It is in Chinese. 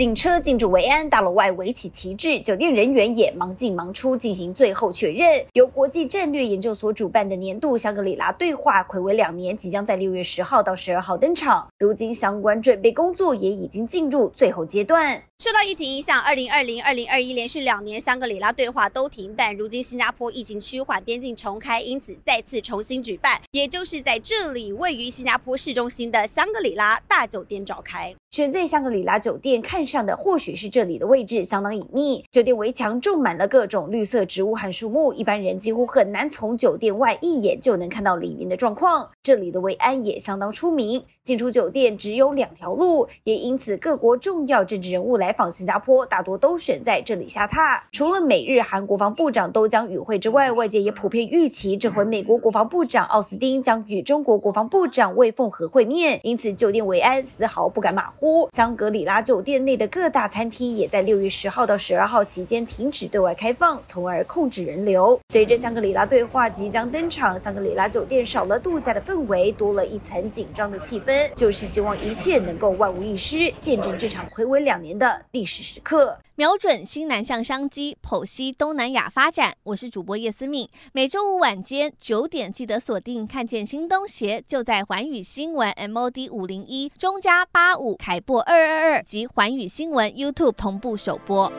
警车进驻维安大楼外，围起旗帜，酒店人员也忙进忙出进行最后确认。由国际战略研究所主办的年度香格里拉对话，睽违两年，即将在六月十号到十二号登场。如今相关准备工作也已经进入最后阶段。受到疫情影响，二零二零、二零二一连续两年香格里拉对话都停办。如今新加坡疫情趋缓，边境重开，因此再次重新举办，也就是在这里位于新加坡市中心的香格里拉大酒店召开。选在香格里拉酒店看上的或许是这里的位置相当隐秘，酒店围墙种满了各种绿色植物和树木，一般人几乎很难从酒店外一眼就能看到里面的状况。这里的维安也相当出名，进出酒店只有两条路，也因此各国重要政治人物来。访新加坡，大多都选在这里下榻。除了美日韩国防部长都将与会之外，外界也普遍预期，这回美国国防部长奥斯汀将与中国国防部长魏凤和会面。因此，酒店维安丝毫不敢马虎。香格里拉酒店内的各大餐厅也在六月十号到十二号期间停止对外开放，从而控制人流。随着香格里拉对话即将登场，香格里拉酒店少了度假的氛围，多了一层紧张的气氛，就是希望一切能够万无一失，见证这场睽违两年的。历史时刻，瞄准新南向商机，剖析东南亚发展。我是主播叶思敏，每周五晚间九点记得锁定。看见新东协就在环宇新闻 MOD 五零一中加八五凯播二二二及环宇新闻 YouTube 同步首播。